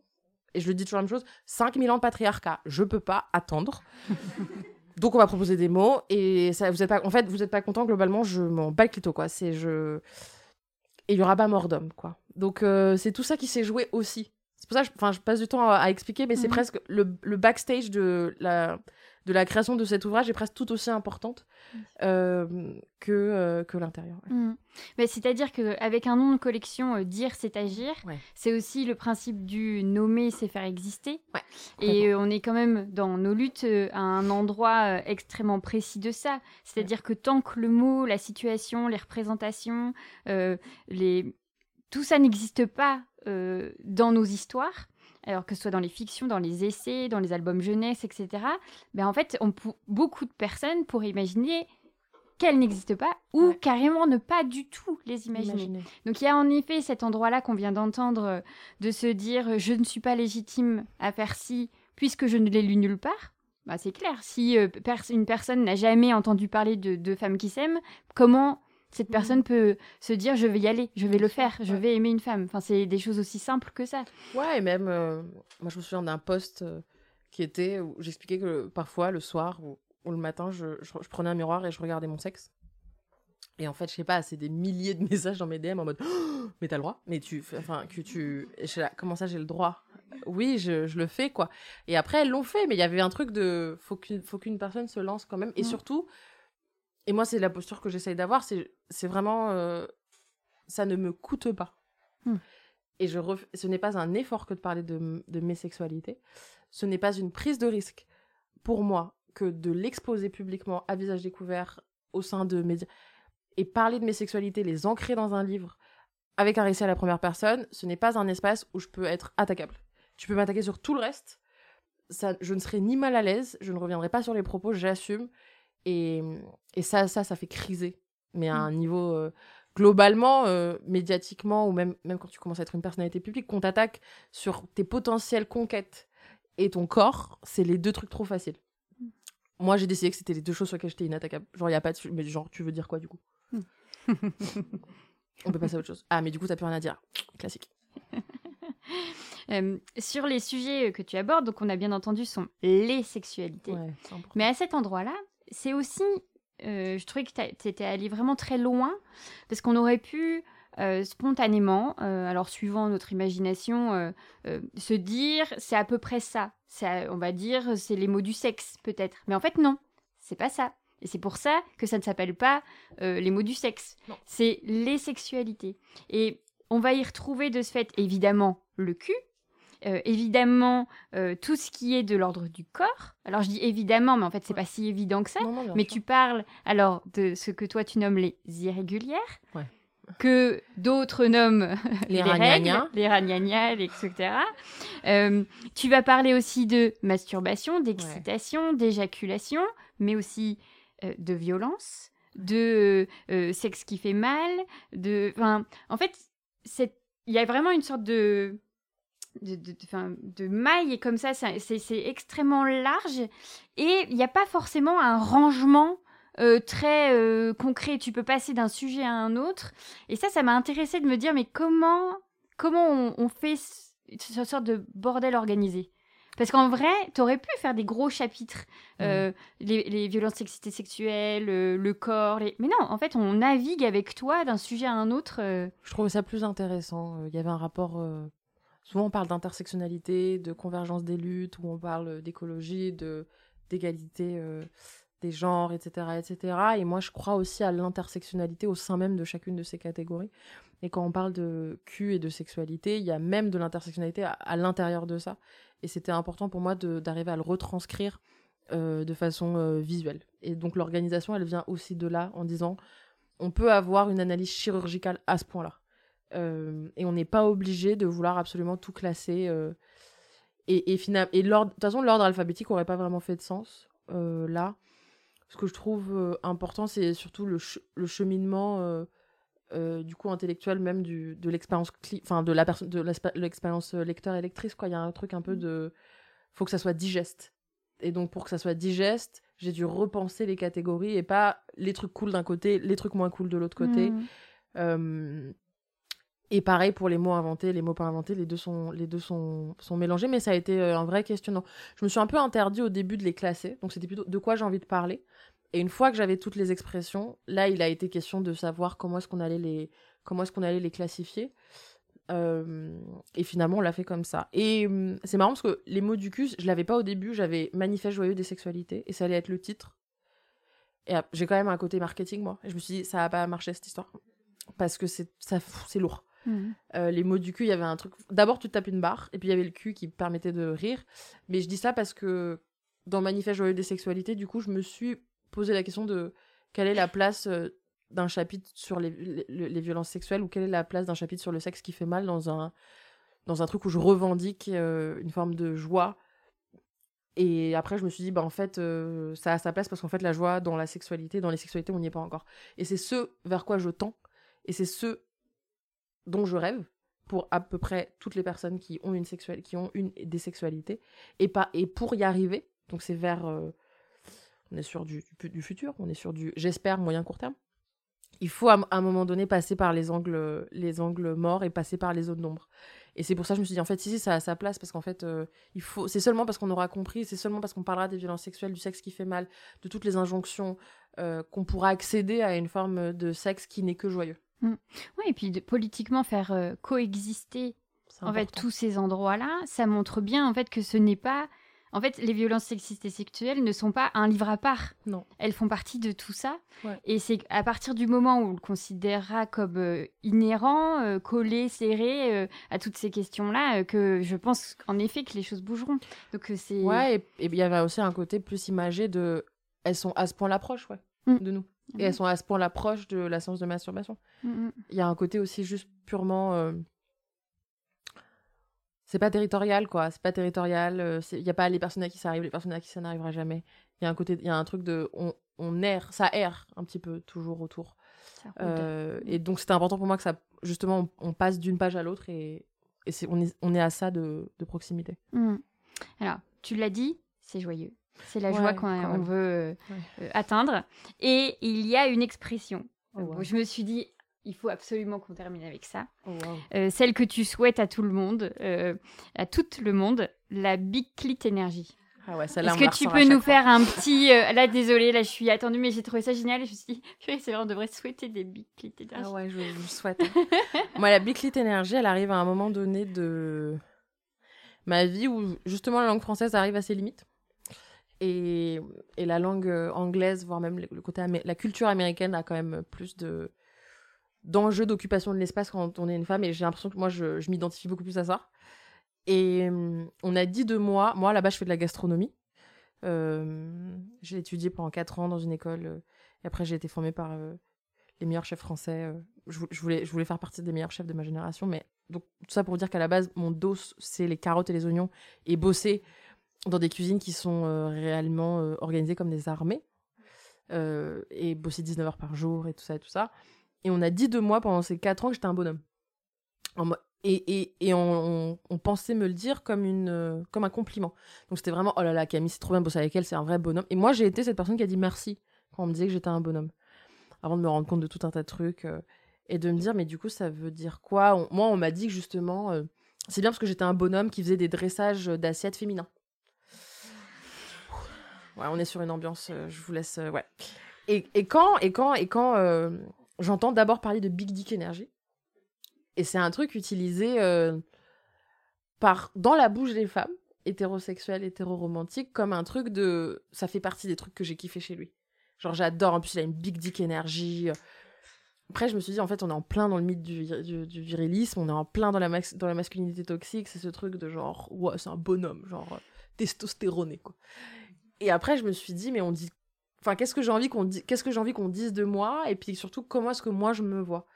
Et je le dis toujours la même chose 5000 ans de patriarcat, je peux pas attendre. Donc, on va proposer des mots. Et ça, vous êtes pas, en fait, vous êtes pas content, globalement, je m'en bats le clito, quoi. C'est je. Et il y aura pas mort d'homme, quoi. Donc, euh, c'est tout ça qui s'est joué aussi. C'est pour ça que je, passe du temps à, expliquer, mais c'est mhm. presque le, le, backstage de la, de la création de cet ouvrage est presque tout aussi importante euh, que, euh, que l'intérieur. Mm. C'est-à-dire qu'avec un nom de collection, euh, dire c'est agir, c'est aussi le principe du nommer c'est faire exister. Et on est quand même dans nos luttes à un endroit extrêmement précis de ça. C'est-à-dire que tant que le mot, la situation, les représentations, les... tout ça n'existe pas dans nos histoires, alors que ce soit dans les fictions, dans les essais, dans les albums jeunesse, etc., ben en fait, on, beaucoup de personnes pourraient imaginer qu'elles n'existent pas ou carrément ne pas du tout les imaginer. Donc il y a en effet cet endroit-là qu'on vient d'entendre euh, de se dire je ne suis pas légitime à faire ci puisque je ne l'ai lu nulle part. Bah, c'est clair, si euh, une personne n'a jamais entendu parler de deux femmes qui s'aiment, comment cette personne peut se dire je vais y aller, je vais le faire, je vais aimer une femme. Enfin, c'est des choses aussi simples que ça. Ouais, et même, euh, moi je me souviens d'un post euh, qui était où j'expliquais que parfois le soir ou, le matin, je, je, prenais un miroir et je regardais mon sexe. Et en fait, je sais pas, c'est des milliers de messages dans mes DM en mode oh, mais t'as le droit, mais tu, enfin que tu, là, comment ça j'ai le droit? Oui, je, je, le fais quoi. Et après elles l'ont fait, mais il y avait un truc de faut qu'une faut qu'une personne se lance quand même. Et surtout, et moi, c'est la posture que j'essaye d'avoir, c'est vraiment. Euh, ça ne me coûte pas. Hmm. Et je ce n'est pas un effort que de parler de, de mes sexualités. Ce n'est pas une prise de risque pour moi que de l'exposer publiquement à visage découvert au sein de mes. Et parler de mes sexualités, les ancrer dans un livre avec un récit à la première personne, ce n'est pas un espace où je peux être attaquable. Tu peux m'attaquer sur tout le reste. Ça, je ne serai ni mal à l'aise, je ne reviendrai pas sur les propos, j'assume. Et, et ça, ça, ça fait criser, mais à un mmh. niveau euh, globalement, euh, médiatiquement, ou même, même quand tu commences à être une personnalité publique, qu'on t'attaque sur tes potentielles conquêtes et ton corps, c'est les deux trucs trop faciles. Mm. Moi, j'ai décidé que c'était les deux choses sur lesquelles j'étais inattaquable. Genre, il n'y a pas de... Mais genre, tu veux dire quoi, du coup? Mm. On peut passer à autre chose. Ah, mais du coup, t'as plus rien à dire. Classique. Euh, sur les sujets que tu abordes, donc on a bien entendu, sont les sexualités. mais à cet endroit-là, c'est aussi euh, je trouvais que tu étais allé vraiment très loin, parce qu'on aurait pu euh, spontanément, euh, alors suivant notre imagination, se dire c'est à peu près ça. on va dire c'est les mots du sexe peut-être. Mais en fait non, c'est pas ça. Et c'est pour ça que ça ne s'appelle pas les mots du sexe. C'est les sexualités. Et on va y retrouver de ce fait évidemment le cul, euh, évidemment euh, tout ce qui est de l'ordre du corps. Alors je dis évidemment, mais en fait c'est pas si évident que ça. mais tu parles alors de ce que toi tu nommes les irrégulières, que d'autres nomment les, règles, les ragnagnas, etc. Euh, tu vas parler aussi de masturbation, d'excitation, d'éjaculation, mais aussi de violence, de sexe qui fait mal, de, en fait, il y a vraiment une sorte de de, de, de mailles comme ça, c'est extrêmement large et il n'y a pas forcément un rangement euh, très euh, concret. Tu peux passer d'un sujet à un autre. Et ça, ça m'a intéressé de me dire, mais comment, comment on, fait ce, sorte de bordel organisé? Parce qu'en vrai, tu aurais pu faire des gros chapitres, euh, les, violences sexistes sexuelles, le corps. Les... Mais non, en fait, on navigue avec toi d'un sujet à un autre. Je trouve ça plus intéressant. Il y avait un rapport Souvent, on parle d'intersectionnalité, de convergence des luttes, où on parle d'écologie, d'égalité euh, des genres, etc., etc. Et moi, je crois aussi à l'intersectionnalité au sein même de chacune de ces catégories. Et quand on parle de cul et de sexualité, il y a même de l'intersectionnalité à, l'intérieur de ça. Et c'était important pour moi d'arriver à le retranscrire euh, de façon euh, visuelle. Et donc l'organisation, elle vient aussi de là, en disant, on peut avoir une analyse chirurgicale à ce point-là. Euh, et on n'est pas obligé de vouloir absolument tout classer. Euh, et, et, et de toute façon, l'ordre alphabétique n'aurait pas vraiment fait de sens euh, là. Ce que je trouve important, c'est surtout le, le cheminement du coup intellectuel même du, de l'expérience enfin de la personne de l'expérience lecteur et lectrice quoi il y a un truc un peu mmh. de faut que ça soit digeste et donc pour que ça soit digeste j'ai dû repenser les catégories et pas les trucs cool d'un côté les trucs moins cool de l'autre côté mmh. Et pareil pour les mots inventés, les mots pas inventés, les deux sont, les deux sont, sont mélangés, mais ça a été euh, un vrai questionnement. Je me suis un peu interdit au début de les classer, donc c'était plutôt de quoi j'ai envie de parler. Et une fois que j'avais toutes les expressions, là, il a été question de savoir comment est-ce qu'on allait les, comment est-ce qu'on allait les classifier. Euh, et finalement, on l'a fait comme ça. Et hum, c'est marrant parce que les mots du cul, je l'avais pas au début, j'avais Manifeste joyeux des sexualités, et ça allait être le titre. Et j'ai quand même un côté marketing, moi. Et je me suis dit, ça va pas marcher cette histoire. Parce que c'est, ça, c'est lourd. Mhm. Euh, les mots du cul, il y avait un truc. D'abord, tu te tapes une barre, et puis il y avait le cul qui permettait de rire. Mais je dis ça parce que dans Manifeste joyeux des sexualités, du coup, je me suis posé la question de quelle est la place euh, d'un chapitre sur les, violences sexuelles ou quelle est la place d'un chapitre sur le sexe qui fait mal dans un, dans un truc où je revendique euh, une forme de joie. Et après, je me suis dit, bah, en fait, ça a sa place parce qu'en fait, la joie dans la sexualité, dans les sexualités, on n'y est pas encore. Et c'est ce vers quoi je tends. Et c'est ce dont je rêve pour à peu près toutes les personnes qui ont une sexuelle, qui ont une des sexualités et pas et pour y arriver donc c'est vers euh, on est sur du, du, futur on est sur du j'espère moyen court terme. Il faut à, un moment donné passer par les angles les angles morts et passer par les zones d'ombre. Et c'est pour ça que je me suis dit en fait si si ça a sa place parce qu'en fait euh, il faut c'est seulement parce qu'on aura compris c'est seulement parce qu'on parlera des violences sexuelles du sexe qui fait mal de toutes les injonctions euh, qu'on pourra accéder à une forme de sexe qui n'est que joyeux Mm. Oui, et puis de, politiquement faire euh, coexister en fait tous ces endroits-là, ça montre bien en fait que ce n'est pas en fait, les violences sexistes et sexuelles ne sont pas un livre à part. Non. Elles font partie de tout ça. Et c'est à partir du moment où on le considérera comme euh, inhérent, euh, collé, serré à toutes ces questions-là, que je pense en effet que les choses bougeront. Donc c'est. Ouais, et il y avait aussi un côté plus imagé de. Elles sont à ce point l'approche, ouais, mm. de nous. Et elles mhm. sont à ce point-là proches de la séance de masturbation. Mhm. Il y a un côté aussi juste purement. Euh, c'est pas territorial, quoi. C'est pas territorial. Euh, il n'y a pas les personnes à qui ça arrive, les personnes à qui ça n'arrivera jamais. Il y a un côté, il y a un truc de. On, on erre, ça erre un petit peu toujours autour. et donc c'était important pour moi que ça, justement, on, passe d'une page à l'autre et, on, est, on est à ça de, de proximité. Mmh. Alors, tu l'as dit, c'est joyeux. C'est la joie qu'on veut atteindre. Et il y a une expression. Oh, je me suis dit, il faut absolument qu'on termine avec ça. Oh, celle que tu souhaites à tout le monde, à tout le monde, la Big Clit Énergie. Ah ouais, Est-ce que tu peux nous faire un petit. Euh, là, désolé, là, je suis attendue, mais j'ai trouvé ça génial. Et je me suis dit, c'est vrai, on devrait souhaiter des Big Clit Energy. Ah ouais, je, je souhaite. Moi, la Big Clit Energy, elle arrive à un moment donné de ma vie où, justement, la langue française arrive à ses limites. Et, la langue euh, anglaise, voire même le côté. La culture américaine a quand même plus de d'enjeux d'occupation de l'espace quand on est une femme. Et j'ai l'impression que moi, je, je m'identifie beaucoup plus à ça. Et on a dit de moi, moi là-bas je fais de la gastronomie. j'ai étudié pendant 4 ans dans une école. et après j'ai été formée par les meilleurs chefs français. Je, voulais, je voulais faire partie des meilleurs chefs de ma génération. Mais donc tout ça pour dire qu'à la base, mon dos, c'est les carottes et les oignons. Et bosser dans des cuisines qui sont réellement organisées comme des armées. et bosser 19 heures par jour et tout ça et tout ça. Et on a dit de moi pendant ces 4 ans que j'étais un bonhomme. En, et, et, on, pensait me le dire comme, une, euh, comme un compliment. Donc c'était vraiment, oh là là, Camille, c'est trop bien de bosser avec elle, c'est un vrai bonhomme. Et moi, j'ai été cette personne qui a dit merci quand on me disait que j'étais un bonhomme. Avant de me rendre compte de tout un tas de trucs. Euh, et de me dire, mais du coup, ça veut dire quoi? Moi, on m'a dit que justement, euh, c'est bien parce que j'étais un bonhomme qui faisait des dressages d'assiettes féminins. Ouais, on est sur une ambiance, je vous laisse. ouais. Et, et, quand, et quand, et quand j'entends d'abord parler de Big Dick Energy, et c'est un truc utilisé euh, par, dans la bouche des femmes, hétérosexuelles, hétéroromantiques, comme un truc de. Ça fait partie des trucs que j'ai kiffé chez lui. Genre, j'adore. En plus, il a une big dick énergie. Après, je me suis dit, en fait, on est en plein dans le mythe du, du, virilisme, on est en plein dans la, dans la masculinité toxique. C'est ce truc de genre, ouais, c'est un bonhomme, genre euh, testostéroné, quoi. Et après, je me suis dit, mais on dit. Enfin, qu'est-ce que j'ai envie qu'on dise, que j'ai envie qu'on dise de moi Et puis surtout, comment est-ce que moi je me vois?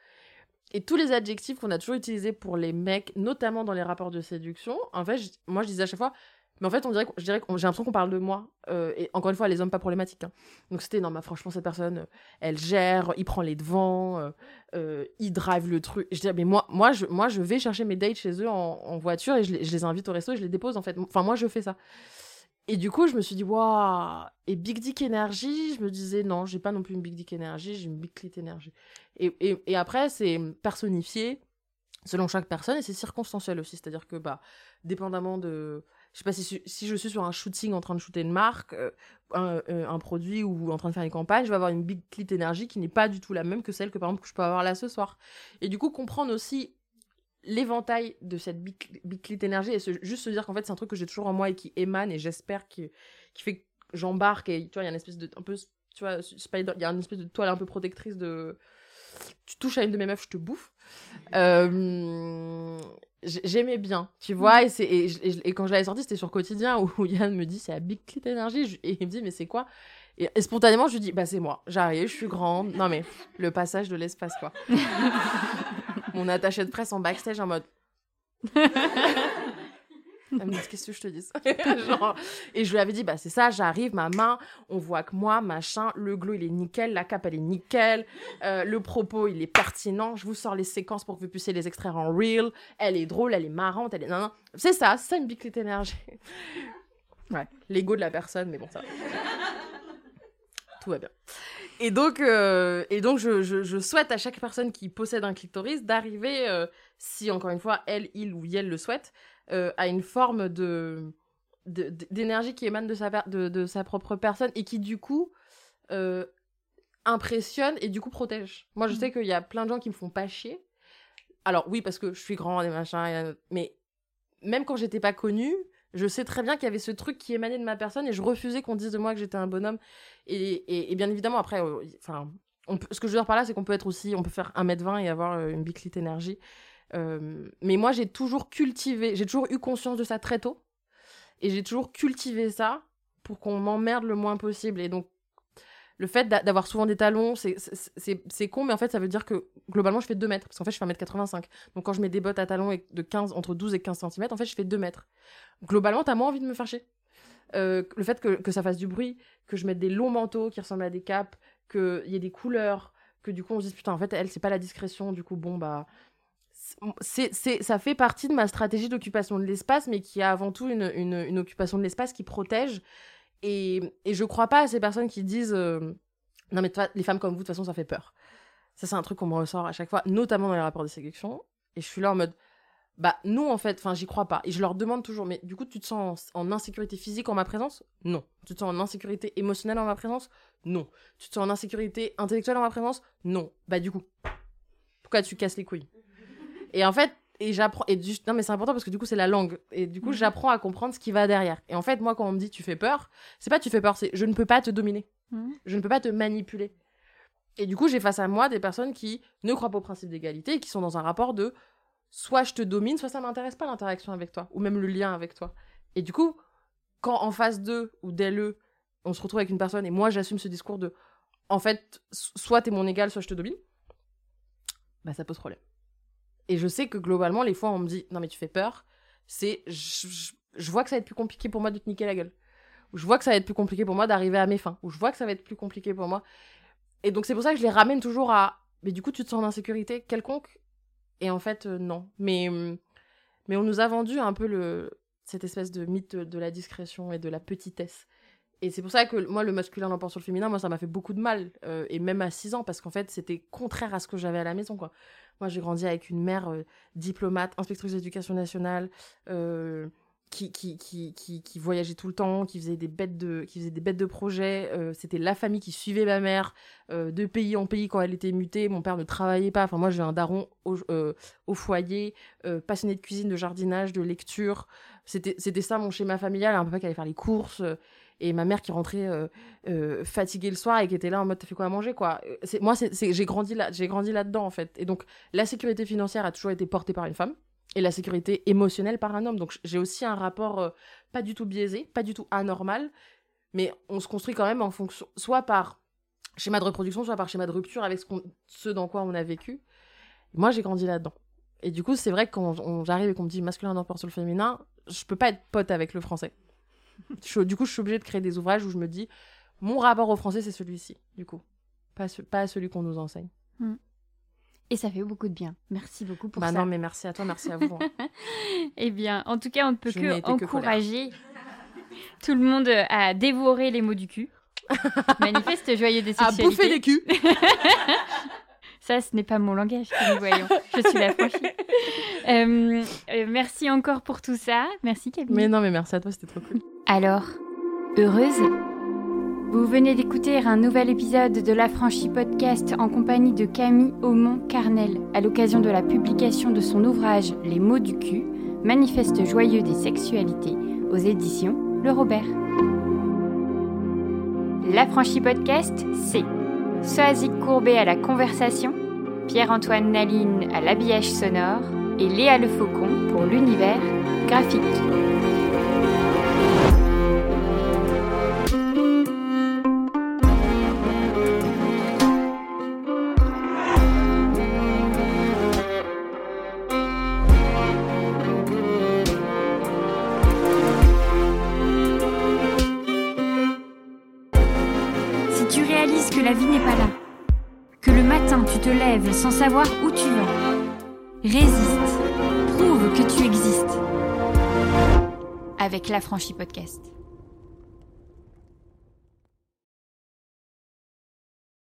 Et tous les adjectifs qu'on a toujours utilisés pour les mecs, notamment dans les rapports de séduction, en fait, moi je disais à chaque fois, mais en fait, on dirait, je dirais, j'ai l'impression qu'on parle de moi. Euh, et encore une fois, les hommes pas problématiques. Hein. Donc c'était, non, mais franchement, cette personne, euh, elle gère, il prend les devants, euh, il drive le truc. Je dis, mais moi, moi, je, moi, je vais chercher mes dates chez eux en, voiture et je les, je les, invite au resto et je les dépose, en fait. Enfin, moi, je fais ça. Et du coup, je me suis dit, waouh, et Big Dick Energy, je me disais, non, j'ai pas non plus une Big Dick Energy, j'ai une Big Clit Energy. Et, et, après, c'est personnifié selon chaque personne et c'est circonstanciel aussi. C'est-à-dire que, bah, dépendamment de. Je sais pas si, si je suis sur un shooting en train de shooter une marque, euh, un, euh, un, produit ou en train de faire une campagne, je vais avoir une Big Clit Energy qui n'est pas du tout la même que celle que, par exemple, que je peux avoir là ce soir. Et du coup, comprendre aussi l'éventail de cette big, clit énergie et juste se dire qu'en fait c'est un truc que j'ai toujours en moi et qui émane et j'espère qui, qui fait que j'embarque et tu vois il y a une espèce de un peu tu vois il y a une espèce de toile un peu protectrice de tu touches à une de mes meufs je te bouffe. Euh, j'aimais bien tu vois et, c'est, et, quand je l'avais sorti c'était sur quotidien où, Yann me dit c'est la big clit énergie et il me dit mais c'est quoi? Et, spontanément je lui dis bah c'est moi. J'arrive je suis grande. Non mais le passage de l'espace quoi mon attaché de presse en backstage en mode. Elle me dit qu'est-ce que je te dis et je lui avais dit bah c'est ça j'arrive ma main on voit que moi machin le glow il est nickel la cape elle est nickel euh, le propos il est pertinent je vous sors les séquences pour que vous puissiez les extraire en real elle est drôle elle est marrante elle est non, non. c'est ça c'est une big énergie ouais l'ego de la personne mais bon ça tout va bien et donc, euh, et donc je, je, souhaite à chaque personne qui possède un clitoris d'arriver, euh, si encore une fois, elle, il ou elle le souhaite, euh, à une forme de d'énergie qui émane de sa, de, de, sa propre personne et qui, du coup, impressionne et du coup protège. Moi, je mmh. sais qu'il y a plein de gens qui me font pas chier. Alors, oui, parce que je suis grande et machin, mais même quand j'étais pas connue, je sais très bien qu'il y avait ce truc qui émanait de ma personne et je refusais qu'on dise de moi que j'étais un bonhomme. Et, bien évidemment, après, euh, enfin, ce que je veux dire par là, c'est qu'on peut être aussi, on peut faire 1m20 et avoir euh, une biclite énergie. Euh, mais moi, j'ai toujours cultivé, j'ai toujours eu conscience de ça très tôt. Et j'ai toujours cultivé ça pour qu'on m'emmerde le moins possible. Et donc, le fait d'avoir souvent des talons, c'est con, mais en fait, ça veut dire que globalement, je fais 2 mètres. Parce qu'en fait, je fais 1m85. Donc, quand je mets des bottes à talons de 15, entre 12 et 15 cm, en fait, je fais 2 mètres. Globalement, t'as moins envie de me faire chier. Euh, le fait que, que, ça fasse du bruit, que je mette des longs manteaux qui ressemblent à des capes, qu'il y ait des couleurs, que du coup on se dit putain en fait elle c'est pas la discrétion du coup bon bah c'est, c'est, ça fait partie de ma stratégie d'occupation de l'espace, mais qui a avant tout une, une, occupation de l'espace qui protège. Et, et je crois pas à ces personnes qui disent euh, Non, mais les femmes comme vous, de toute façon, ça fait peur. Ça, c'est un truc qu'on me ressort à chaque fois, notamment dans les rapports de sélection. Et je suis là en mode Bah, non, en fait, enfin, j'y crois pas. Et je leur demande toujours Mais du coup, tu te sens en, en insécurité physique en ma présence? Non. Tu te sens en insécurité émotionnelle en ma présence? Non. Tu te sens en insécurité intellectuelle en ma présence? Non. Bah, du coup, pourquoi tu casses les couilles? Et en fait, et j'apprends et du... non mais c'est important parce que du coup c'est la langue et du coup mhm. j'apprends à comprendre ce qui va derrière et en fait moi quand on me dit tu fais peur c'est pas tu fais peur c'est je ne peux pas te dominer mhm. je ne peux pas te manipuler et du coup j'ai face à moi des personnes qui ne croient pas au principe d'égalité et qui sont dans un rapport de soit je te domine soit ça m'intéresse pas l'interaction avec toi ou même le lien avec toi et du coup quand en face d'eux ou d'elle on se retrouve avec une personne et moi j'assume ce discours de en fait soit t'es mon égal soit je te domine bah ça pose problème et je sais que globalement, les fois on me dit non mais tu fais peur, c'est je, vois que ça va être plus compliqué pour moi de te niquer la gueule. Ou je vois que ça va être plus compliqué pour moi d'arriver à mes fins. Ou je vois que ça va être plus compliqué pour moi. Et donc c'est pour ça que je les ramène toujours à mais du coup tu te sens en insécurité quelconque? Et en fait euh, non. Mais mais on nous a vendu un peu le cette espèce de mythe de la discrétion et de la petitesse. Et c'est pour ça que moi, le masculin l'emporte sur le féminin, moi, ça m'a fait beaucoup de mal. Euh, et même à 6 ans, parce qu'en fait, c'était contraire à ce que j'avais à la maison, quoi. Moi, j'ai grandi avec une mère euh, diplomate, inspectrice d'éducation nationale, qui, qui, qui, qui, voyageait tout le temps, qui faisait des bêtes de, qui faisait des bêtes de projets. c'était la famille qui suivait ma mère de pays en pays quand elle était mutée. Mon père ne travaillait pas. Enfin, moi, j'ai un daron au, au foyer, passionné de cuisine, de jardinage, de lecture. C'était, ça mon schéma familial. Un peu qui allait faire les courses et ma mère qui rentrait euh, euh, fatiguée le soir et qui était là en mode t'as fait quoi à manger quoi moi j'ai grandi là j'ai grandi là dedans en fait et donc la sécurité financière a toujours été portée par une femme et la sécurité émotionnelle par un homme donc j'ai aussi un rapport euh, pas du tout biaisé pas du tout anormal mais on se construit quand même en fonction soit par schéma de reproduction soit par schéma de rupture avec ce, dans quoi on a vécu moi j'ai grandi là dedans et du coup c'est vrai que quand j'arrive et qu'on me dit masculin d'emploi sur le féminin je peux pas être pote avec le français du coup, je suis obligée de créer des ouvrages où je me dis, mon rapport au français, c'est celui-ci, du coup. Pas, pas celui qu'on nous enseigne. Hmm. Et ça fait beaucoup de bien. Merci beaucoup pour bah ça. Non, mais merci à toi, merci à vous. Hein. eh bien, en tout cas, on ne peut que encourager tout le monde à dévorer les mots du cul. Manifeste joyeux des sexualités. À bouffer les culs. Ça, ce n'est pas mon langage que nous voyons. Je suis la franchie. Euh, euh, merci encore pour tout ça. Merci Camille. Mais non, mais merci à toi, c'était trop cool. Alors, heureuse Vous venez d'écouter un nouvel épisode de La Franchie Podcast en compagnie de Camille Aumont-Carnel à l'occasion de la publication de son ouvrage Les mots du cul, manifeste joyeux des sexualités aux éditions Le Robert. La Franchie Podcast, c'est Soazic Courbet à la conversation, Pierre-Antoine Naline à l'habillage sonore et Léa Le Faucon pour l'univers graphique. Savoir où tu vas. Résiste. Prouve que tu existes. Avec la franchise podcast.